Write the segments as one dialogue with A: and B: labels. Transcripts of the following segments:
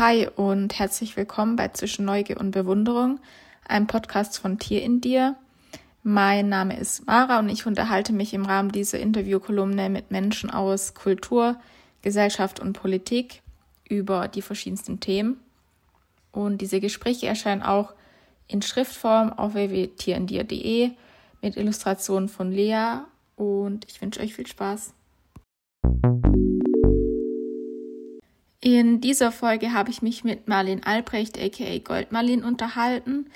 A: Hi und herzlich willkommen bei Zwischen Neugier und Bewunderung, einem Podcast von Tier in dir. Mein Name ist Mara und ich unterhalte mich im Rahmen dieser Interviewkolumne mit Menschen aus Kultur, Gesellschaft und Politik über die verschiedensten Themen. Und diese Gespräche erscheinen auch in Schriftform auf www.tierendir.de mit Illustrationen von Lea und ich wünsche euch viel Spaß. In dieser Folge habe ich mich mit Marlene Albrecht aka Goldmarlene unterhalten.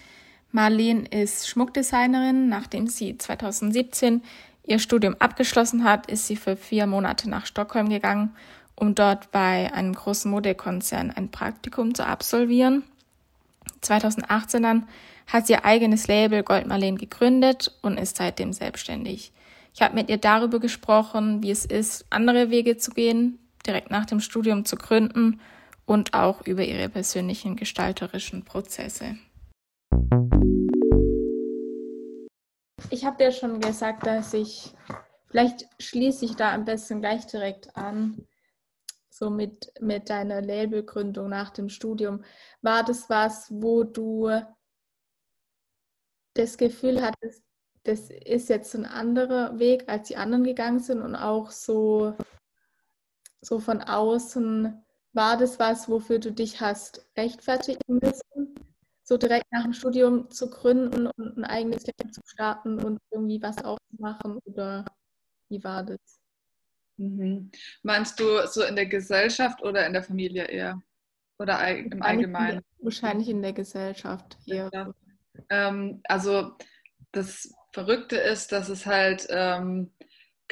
A: Marlene ist Schmuckdesignerin. Nachdem sie 2017 ihr Studium abgeschlossen hat, ist sie für vier Monate nach Stockholm gegangen, um dort bei einem großen Modekonzern ein Praktikum zu absolvieren. 2018 dann hat sie ihr eigenes Label Goldmarlene gegründet und ist seitdem selbstständig. Ich habe mit ihr darüber gesprochen, wie es ist, andere Wege zu gehen, direkt nach dem Studium zu gründen und auch über ihre persönlichen gestalterischen Prozesse. Ich habe dir schon gesagt, dass ich, vielleicht schließe ich da am besten gleich direkt an, so mit, mit deiner Labelgründung nach dem Studium. War das was, wo du das Gefühl hattest, das ist jetzt ein anderer Weg, als die anderen gegangen sind und auch so so von außen, war das was, wofür du dich hast rechtfertigen müssen? So direkt nach dem Studium zu gründen und ein eigenes Leben zu starten und irgendwie was aufzumachen oder wie war das?
B: Mhm. Meinst du so in der Gesellschaft oder in der Familie eher? Oder im Allgemeinen?
A: Wahrscheinlich in der Gesellschaft eher. Ja.
B: Ähm, also das Verrückte ist, dass es halt ähm,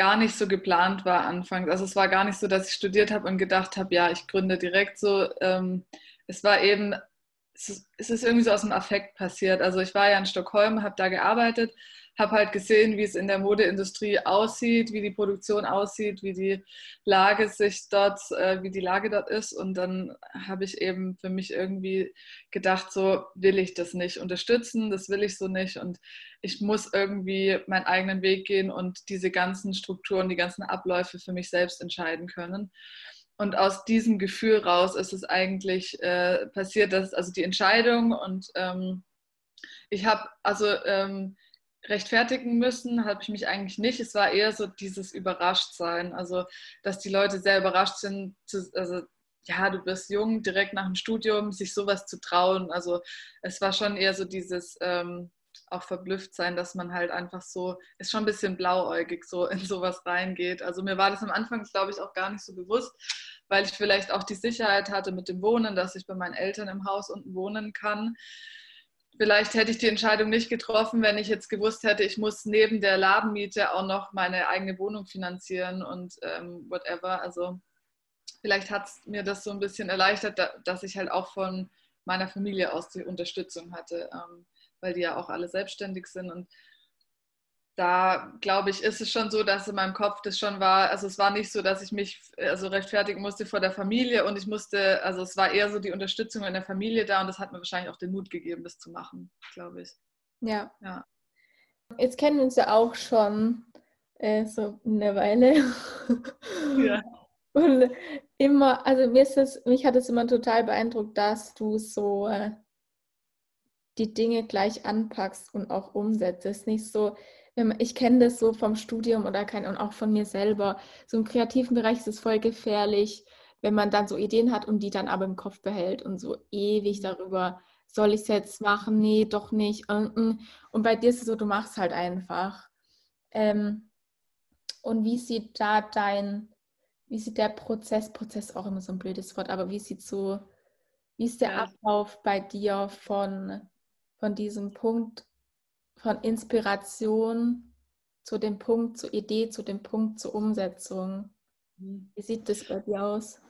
B: gar nicht so geplant war anfangs. Also es war gar nicht so, dass ich studiert habe und gedacht habe, ja, ich gründe direkt so. Ähm, es war eben, es ist, es ist irgendwie so aus dem Affekt passiert. Also ich war ja in Stockholm, habe da gearbeitet habe halt gesehen, wie es in der Modeindustrie aussieht, wie die Produktion aussieht, wie die Lage sich dort, äh, wie die Lage dort ist. Und dann habe ich eben für mich irgendwie gedacht, so will ich das nicht unterstützen, das will ich so nicht. Und ich muss irgendwie meinen eigenen Weg gehen und diese ganzen Strukturen, die ganzen Abläufe für mich selbst entscheiden können. Und aus diesem Gefühl raus ist es eigentlich äh, passiert, dass also die Entscheidung und ähm, ich habe also ähm, rechtfertigen müssen, habe ich mich eigentlich nicht. Es war eher so dieses Überraschtsein, also dass die Leute sehr überrascht sind, zu, also ja, du bist jung, direkt nach dem Studium, sich sowas zu trauen. Also es war schon eher so dieses ähm, auch verblüfft sein, dass man halt einfach so, ist schon ein bisschen blauäugig so in sowas reingeht. Also mir war das am Anfang, glaube ich, auch gar nicht so bewusst, weil ich vielleicht auch die Sicherheit hatte mit dem Wohnen, dass ich bei meinen Eltern im Haus unten wohnen kann vielleicht hätte ich die Entscheidung nicht getroffen, wenn ich jetzt gewusst hätte, ich muss neben der Ladenmiete auch noch meine eigene Wohnung finanzieren und ähm, whatever. Also vielleicht hat es mir das so ein bisschen erleichtert, dass ich halt auch von meiner Familie aus die Unterstützung hatte, ähm, weil die ja auch alle selbstständig sind und da glaube ich, ist es schon so, dass in meinem Kopf das schon war, also es war nicht so, dass ich mich also rechtfertigen musste vor der Familie und ich musste, also es war eher so die Unterstützung in der Familie da und das hat mir wahrscheinlich auch den Mut gegeben, das zu machen, glaube ich.
A: Ja. ja. Jetzt kennen wir uns ja auch schon äh, so eine Weile. Ja. Und immer, also mir ist das, mich hat es immer total beeindruckt, dass du so äh, die Dinge gleich anpackst und auch umsetzt. Es ist nicht so, ich kenne das so vom Studium oder kein, und auch von mir selber. So im kreativen Bereich ist es voll gefährlich, wenn man dann so Ideen hat und die dann aber im Kopf behält und so ewig mhm. darüber, soll ich es jetzt machen? Nee, doch nicht. Und bei dir ist es so, du machst halt einfach. Ähm, und wie sieht da dein, wie sieht der Prozess, Prozess auch immer so ein blödes Wort, aber wie sieht so, wie ist der Ablauf bei dir von, von diesem Punkt, von Inspiration zu dem Punkt, zur Idee, zu dem Punkt, zur Umsetzung. Wie sieht das bei dir aus?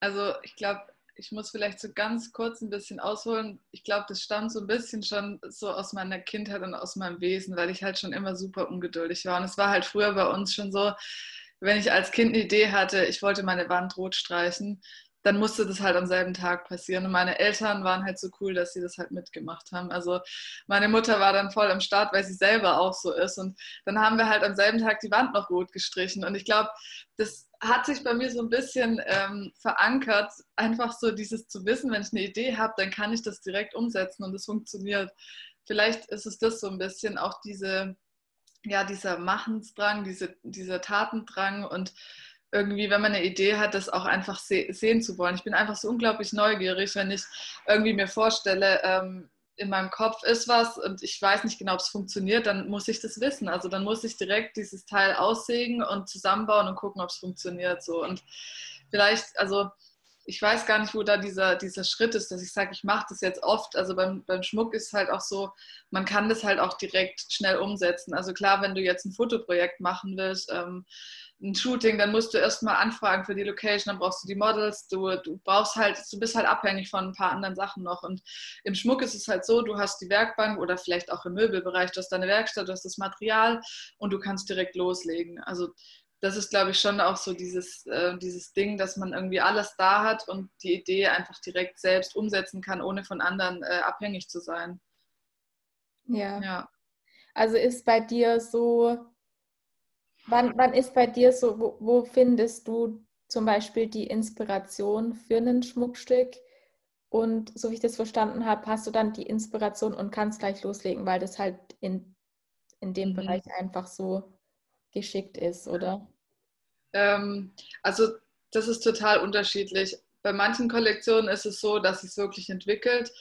B: Also ich glaube, ich muss vielleicht so ganz kurz ein bisschen ausholen. Ich glaube, das stammt so ein bisschen schon so aus meiner Kindheit und aus meinem Wesen, weil ich halt schon immer super ungeduldig war. Und es war halt früher bei uns schon so, wenn ich als Kind eine Idee hatte, ich wollte meine Wand rot streichen, dann musste das halt am selben Tag passieren. Und meine Eltern waren halt so cool, dass sie das halt mitgemacht haben. Also meine Mutter war dann voll am Start, weil sie selber auch so ist. Und dann haben wir halt am selben Tag die Wand noch rot gestrichen. Und ich glaube, das hat sich bei mir so ein bisschen ähm, verankert, einfach so dieses zu wissen, wenn ich eine Idee habe, dann kann ich das direkt umsetzen und es funktioniert. Vielleicht ist es das so ein bisschen, auch diese, ja, dieser Machensdrang, diese, dieser Tatendrang und irgendwie, wenn man eine Idee hat, das auch einfach se sehen zu wollen. Ich bin einfach so unglaublich neugierig, wenn ich irgendwie mir vorstelle, ähm, in meinem Kopf ist was und ich weiß nicht genau, ob es funktioniert, dann muss ich das wissen. Also dann muss ich direkt dieses Teil aussägen und zusammenbauen und gucken, ob es funktioniert. So. Und vielleicht, also ich weiß gar nicht, wo da dieser, dieser Schritt ist, dass ich sage, ich mache das jetzt oft. Also beim, beim Schmuck ist es halt auch so, man kann das halt auch direkt schnell umsetzen. Also klar, wenn du jetzt ein Fotoprojekt machen willst, ähm, ein Shooting, dann musst du erstmal anfragen für die Location, dann brauchst du die Models, du, du brauchst halt, du bist halt abhängig von ein paar anderen Sachen noch. Und im Schmuck ist es halt so, du hast die Werkbank oder vielleicht auch im Möbelbereich, du hast deine Werkstatt, du hast das Material und du kannst direkt loslegen. Also das ist, glaube ich, schon auch so dieses, äh, dieses Ding, dass man irgendwie alles da hat und die Idee einfach direkt selbst umsetzen kann, ohne von anderen äh, abhängig zu sein.
A: Ja. ja. Also ist bei dir so, Wann, wann ist bei dir so, wo, wo, findest du zum Beispiel die Inspiration für ein Schmuckstück? Und so wie ich das verstanden habe, hast du dann die Inspiration und kannst gleich loslegen, weil das halt in, in dem mhm. Bereich einfach so geschickt ist, oder?
B: Ähm, also das ist total unterschiedlich. Bei manchen Kollektionen ist es so, dass es wirklich entwickelt,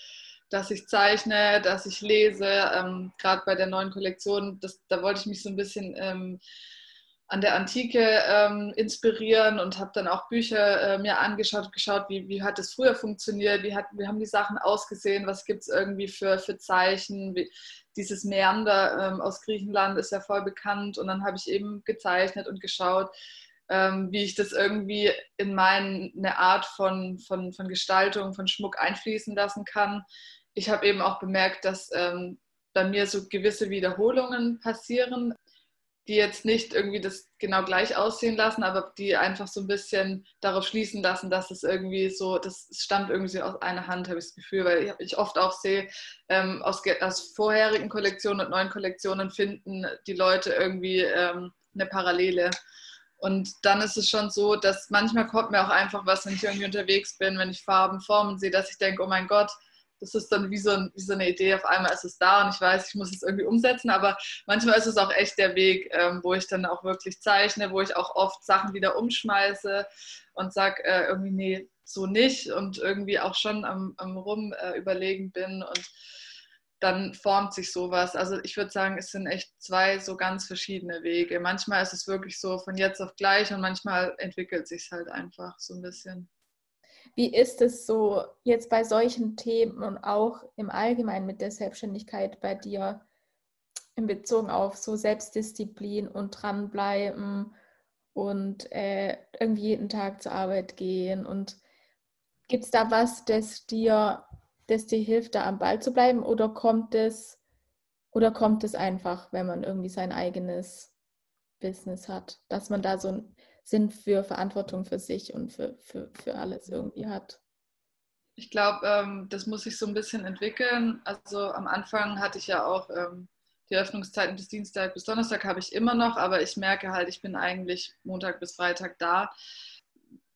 B: dass ich zeichne, dass ich lese. Ähm, Gerade bei der neuen Kollektion, das, da wollte ich mich so ein bisschen ähm, an der Antike ähm, inspirieren und habe dann auch Bücher äh, mir angeschaut, geschaut, wie, wie hat es früher funktioniert, wie, hat, wie haben die Sachen ausgesehen, was gibt es irgendwie für, für Zeichen. Wie, dieses Meander ähm, aus Griechenland ist ja voll bekannt und dann habe ich eben gezeichnet und geschaut, ähm, wie ich das irgendwie in meine Art von, von, von Gestaltung, von Schmuck einfließen lassen kann. Ich habe eben auch bemerkt, dass ähm, bei mir so gewisse Wiederholungen passieren die jetzt nicht irgendwie das genau gleich aussehen lassen, aber die einfach so ein bisschen darauf schließen lassen, dass es irgendwie so, das stammt irgendwie aus einer Hand, habe ich das Gefühl, weil ich oft auch sehe, ähm, aus, aus, vorherigen Kollektionen und neuen Kollektionen finden die Leute irgendwie ähm, eine Parallele. Und dann ist es schon so, dass manchmal kommt mir auch einfach was, wenn ich irgendwie unterwegs bin, wenn ich Farben, Formen sehe, dass ich denke, oh mein Gott, das ist dann wie so, ein, wie so, eine Idee, auf einmal ist es da und ich weiß, ich muss es irgendwie umsetzen, aber manchmal ist es auch echt der Weg, ähm, wo ich dann auch wirklich zeichne, wo ich auch oft Sachen wieder umschmeiße und sage äh, irgendwie, nee, so nicht und irgendwie auch schon am, am Rum äh, überlegen bin und dann formt sich sowas. Also ich würde sagen, es sind echt zwei so ganz verschiedene Wege. Manchmal ist es wirklich so von jetzt auf gleich und manchmal entwickelt sich es halt einfach so ein bisschen.
A: Wie ist es so jetzt bei solchen Themen und auch im Allgemeinen mit der Selbstständigkeit bei dir in Bezug auf so Selbstdisziplin und dranbleiben und äh, irgendwie jeden Tag zur Arbeit gehen? Und gibt es da was, das dir, das dir hilft, da am Ball zu bleiben? Oder kommt es, oder kommt es einfach, wenn man irgendwie sein eigenes Business hat, dass man da so ein Sinn für Verantwortung für sich und für, für, für alles irgendwie hat.
B: Ich glaube, ähm, das muss sich so ein bisschen entwickeln. Also am Anfang hatte ich ja auch ähm, die Öffnungszeiten bis Dienstag bis Donnerstag habe ich immer noch, aber ich merke halt, ich bin eigentlich Montag bis Freitag da.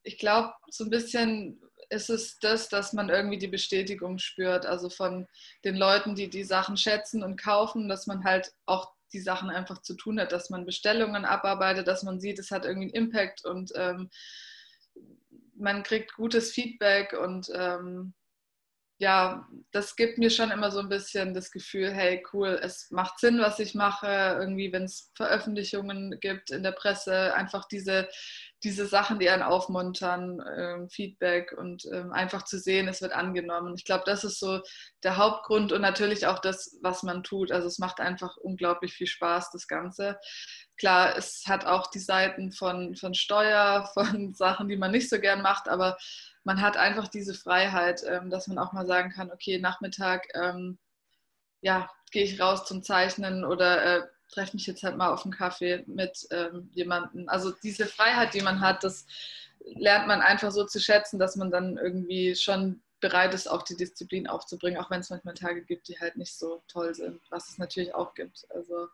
B: Ich glaube, so ein bisschen ist es das, dass man irgendwie die Bestätigung spürt, also von den Leuten, die die Sachen schätzen und kaufen, dass man halt auch die Sachen einfach zu tun hat, dass man Bestellungen abarbeitet, dass man sieht, es hat irgendwie einen Impact und ähm, man kriegt gutes Feedback und ähm, ja, das gibt mir schon immer so ein bisschen das Gefühl, hey, cool, es macht Sinn, was ich mache. Irgendwie, wenn es Veröffentlichungen gibt in der Presse, einfach diese, diese Sachen, die einen aufmuntern, äh, Feedback und äh, einfach zu sehen, es wird angenommen. Ich glaube, das ist so der Hauptgrund und natürlich auch das, was man tut. Also es macht einfach unglaublich viel Spaß, das Ganze. Klar, es hat auch die Seiten von, von Steuer, von Sachen, die man nicht so gern macht, aber man hat einfach diese Freiheit, ähm, dass man auch mal sagen kann, okay, Nachmittag, ähm, ja, gehe ich raus zum Zeichnen oder äh, treffe mich jetzt halt mal auf einen Kaffee mit ähm, jemandem. Also diese Freiheit, die man hat, das lernt man einfach so zu schätzen, dass man dann irgendwie schon bereit ist, auch die Disziplin aufzubringen, auch wenn es manchmal Tage gibt, die halt nicht so toll sind, was es natürlich auch gibt. Also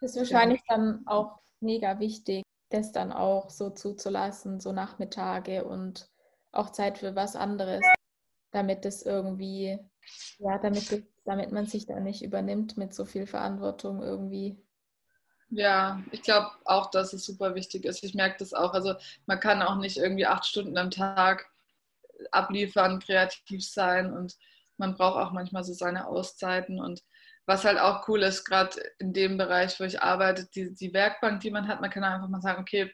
A: das ist wahrscheinlich ja. dann auch mega wichtig, das dann auch so zuzulassen, so Nachmittage und auch Zeit für was anderes, damit es irgendwie, ja, damit, das, damit man sich da nicht übernimmt mit so viel Verantwortung irgendwie.
B: Ja, ich glaube auch, dass es super wichtig ist. Ich merke das auch. Also man kann auch nicht irgendwie acht Stunden am Tag abliefern, kreativ sein und man braucht auch manchmal so seine Auszeiten und was halt auch cool ist, gerade in dem Bereich, wo ich arbeite, die, die Werkbank, die man hat, man kann einfach mal sagen, okay,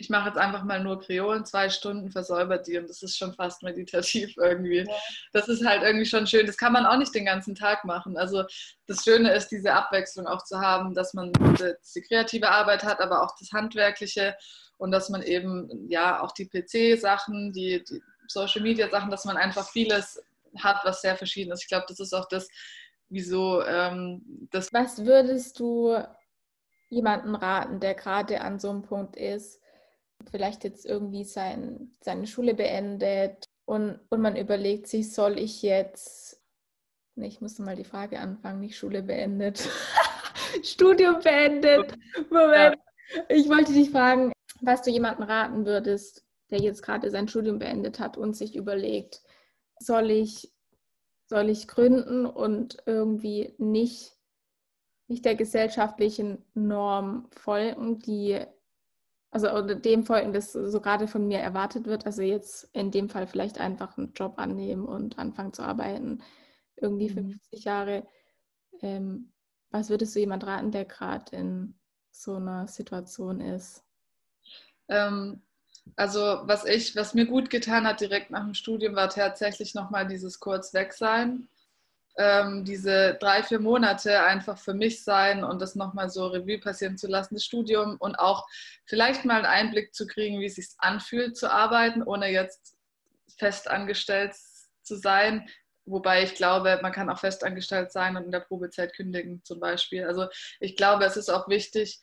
B: ich mache jetzt einfach mal nur Kreolen, zwei Stunden versäubert die und das ist schon fast meditativ irgendwie. Ja. Das ist halt irgendwie schon schön. Das kann man auch nicht den ganzen Tag machen. Also das Schöne ist, diese Abwechslung auch zu haben, dass man die kreative Arbeit hat, aber auch das Handwerkliche und dass man eben ja auch die PC-Sachen, die, die Social-Media-Sachen, dass man einfach vieles hat, was sehr verschieden ist. Ich glaube, das ist auch das, wieso ähm, das.
A: Was würdest du jemanden raten, der gerade an so einem Punkt ist, vielleicht jetzt irgendwie sein, seine Schule beendet und, und man überlegt sich, soll ich jetzt, nee, ich musste mal die Frage anfangen, nicht Schule beendet, Studium beendet, Moment. Ja. Ich wollte dich fragen, was du jemanden raten würdest, der jetzt gerade sein Studium beendet hat und sich überlegt, soll ich soll ich gründen und irgendwie nicht, nicht der gesellschaftlichen Norm folgen, die, also oder dem folgen, das so gerade von mir erwartet wird. Also jetzt in dem Fall vielleicht einfach einen Job annehmen und anfangen zu arbeiten, irgendwie 50 mhm. Jahre. Ähm, was würdest du jemand raten, der gerade in so einer Situation ist?
B: Ähm, also was ich, was mir gut getan hat direkt nach dem Studium, war tatsächlich nochmal dieses kurz weg sein. Ähm, diese drei, vier Monate einfach für mich sein und das nochmal so Revue passieren zu lassen, das Studium und auch vielleicht mal einen Einblick zu kriegen, wie es sich anfühlt zu arbeiten, ohne jetzt fest angestellt zu sein. Wobei ich glaube, man kann auch festangestellt sein und in der Probezeit kündigen zum Beispiel. Also ich glaube, es ist auch wichtig,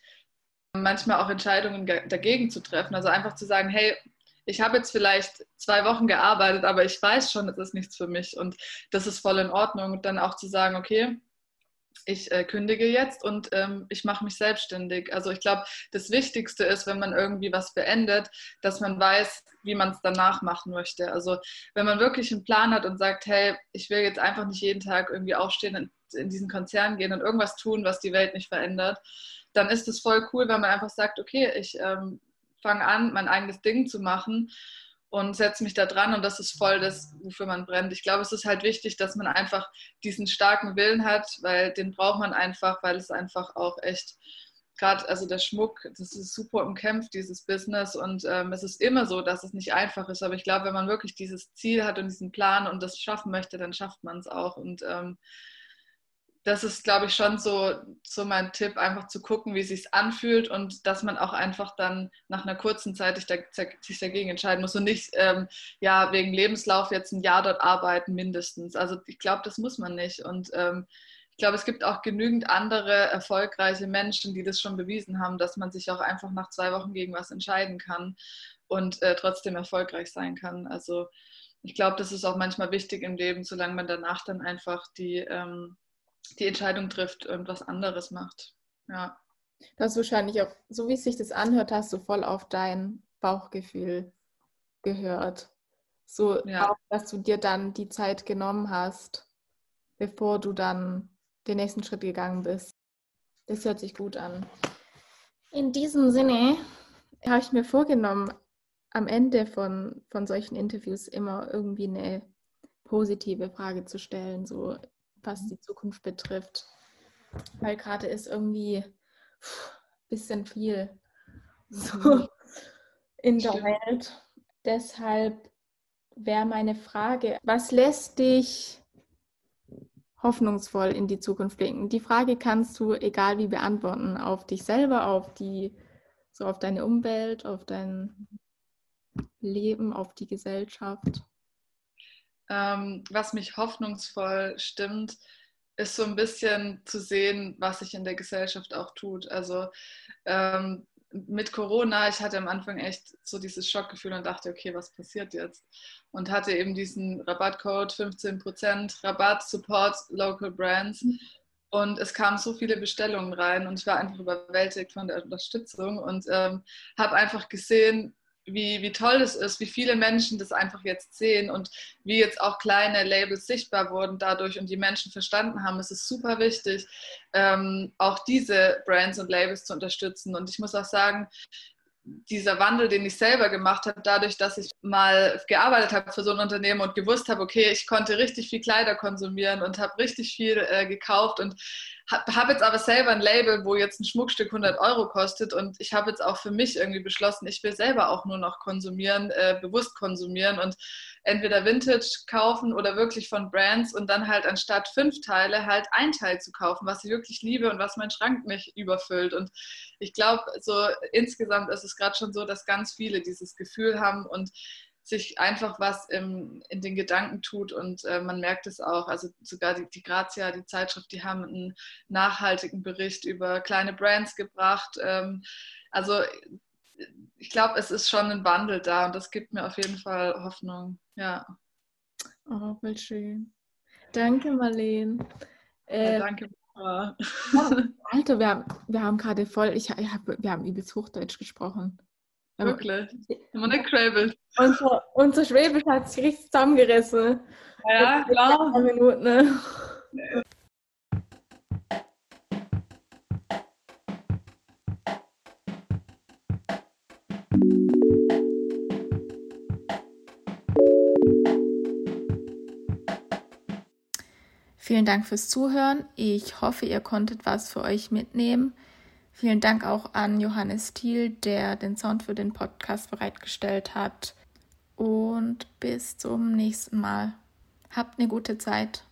B: manchmal auch Entscheidungen dagegen zu treffen. Also einfach zu sagen, hey, ich habe jetzt vielleicht zwei Wochen gearbeitet, aber ich weiß schon, es ist nichts für mich und das ist voll in Ordnung. Und dann auch zu sagen, okay, ich äh, kündige jetzt und ähm, ich mache mich selbstständig. Also ich glaube, das Wichtigste ist, wenn man irgendwie was beendet, dass man weiß, wie man es danach machen möchte. Also wenn man wirklich einen Plan hat und sagt, hey, ich will jetzt einfach nicht jeden Tag irgendwie aufstehen und in diesen Konzern gehen und irgendwas tun, was die Welt nicht verändert, dann ist es voll cool, wenn man einfach sagt, okay, ich ähm, fange an, mein eigenes Ding zu machen und setze mich da dran und das ist voll das, wofür man brennt. Ich glaube, es ist halt wichtig, dass man einfach diesen starken Willen hat, weil den braucht man einfach, weil es einfach auch echt gerade, also der Schmuck, das ist super umkämpft, dieses Business und ähm, es ist immer so, dass es nicht einfach ist, aber ich glaube, wenn man wirklich dieses Ziel hat und diesen Plan und das schaffen möchte, dann schafft man es auch und ähm, das ist, glaube ich, schon so, so mein Tipp, einfach zu gucken, wie es sich anfühlt und dass man auch einfach dann nach einer kurzen Zeit sich dagegen entscheiden muss und nicht ähm, ja, wegen Lebenslauf jetzt ein Jahr dort arbeiten mindestens. Also ich glaube, das muss man nicht. Und ähm, ich glaube, es gibt auch genügend andere erfolgreiche Menschen, die das schon bewiesen haben, dass man sich auch einfach nach zwei Wochen gegen was entscheiden kann und äh, trotzdem erfolgreich sein kann. Also ich glaube, das ist auch manchmal wichtig im Leben, solange man danach dann einfach die... Ähm, die Entscheidung trifft und was anderes macht. Ja.
A: Du hast wahrscheinlich auch, so wie es sich das anhört, hast du voll auf dein Bauchgefühl gehört. So, ja. auch, dass du dir dann die Zeit genommen hast, bevor du dann den nächsten Schritt gegangen bist. Das hört sich gut an. In diesem Sinne habe ich mir vorgenommen, am Ende von, von solchen Interviews immer irgendwie eine positive Frage zu stellen. So, was die Zukunft betrifft. Weil gerade ist irgendwie ein bisschen viel so mhm. in der Welt. Deshalb wäre meine Frage, was lässt dich hoffnungsvoll in die Zukunft blicken? Die Frage kannst du, egal wie, beantworten, auf dich selber, auf die, so auf deine Umwelt, auf dein Leben, auf die Gesellschaft.
B: Ähm, was mich hoffnungsvoll stimmt, ist so ein bisschen zu sehen, was sich in der Gesellschaft auch tut. Also ähm, mit Corona, ich hatte am Anfang echt so dieses Schockgefühl und dachte, okay, was passiert jetzt? Und hatte eben diesen Rabattcode 15% Rabatt, Support Local Brands. Mhm. Und es kamen so viele Bestellungen rein und ich war einfach überwältigt von der Unterstützung und ähm, habe einfach gesehen, wie, wie toll das ist, wie viele Menschen das einfach jetzt sehen und wie jetzt auch kleine Labels sichtbar wurden dadurch und die Menschen verstanden haben, es ist super wichtig, ähm, auch diese Brands und Labels zu unterstützen. Und ich muss auch sagen, dieser Wandel, den ich selber gemacht habe, dadurch, dass ich mal gearbeitet habe für so ein Unternehmen und gewusst habe, okay, ich konnte richtig viel Kleider konsumieren und habe richtig viel äh, gekauft und habe hab jetzt aber selber ein Label, wo jetzt ein Schmuckstück 100 Euro kostet und ich habe jetzt auch für mich irgendwie beschlossen, ich will selber auch nur noch konsumieren, äh, bewusst konsumieren und entweder Vintage kaufen oder wirklich von Brands und dann halt anstatt fünf Teile halt ein Teil zu kaufen, was ich wirklich liebe und was mein Schrank nicht überfüllt. Und ich glaube, so insgesamt ist es gerade schon so, dass ganz viele dieses Gefühl haben und sich einfach was im, in den Gedanken tut und äh, man merkt es auch. Also sogar die, die Grazia, die Zeitschrift, die haben einen nachhaltigen Bericht über kleine Brands gebracht. Ähm, also ich glaube, es ist schon ein Wandel da und das gibt mir auf jeden Fall Hoffnung. Ja.
A: Oh, voll schön. Danke, Marlene.
B: Äh, ja, danke.
A: Alter, wir haben, wir haben gerade voll, ich, ich hab, wir haben übelst Hochdeutsch gesprochen.
B: Wirklich? Wir nicht geschwäbelt?
A: Unser, unser Schwäbisch hat sich richtig zusammengerissen.
B: Ja, klar.
A: Minuten, ne? Vielen Dank fürs Zuhören. Ich hoffe, ihr konntet was für euch mitnehmen. Vielen Dank auch an Johannes Thiel, der den Sound für den Podcast bereitgestellt hat. Und bis zum nächsten Mal. Habt eine gute Zeit.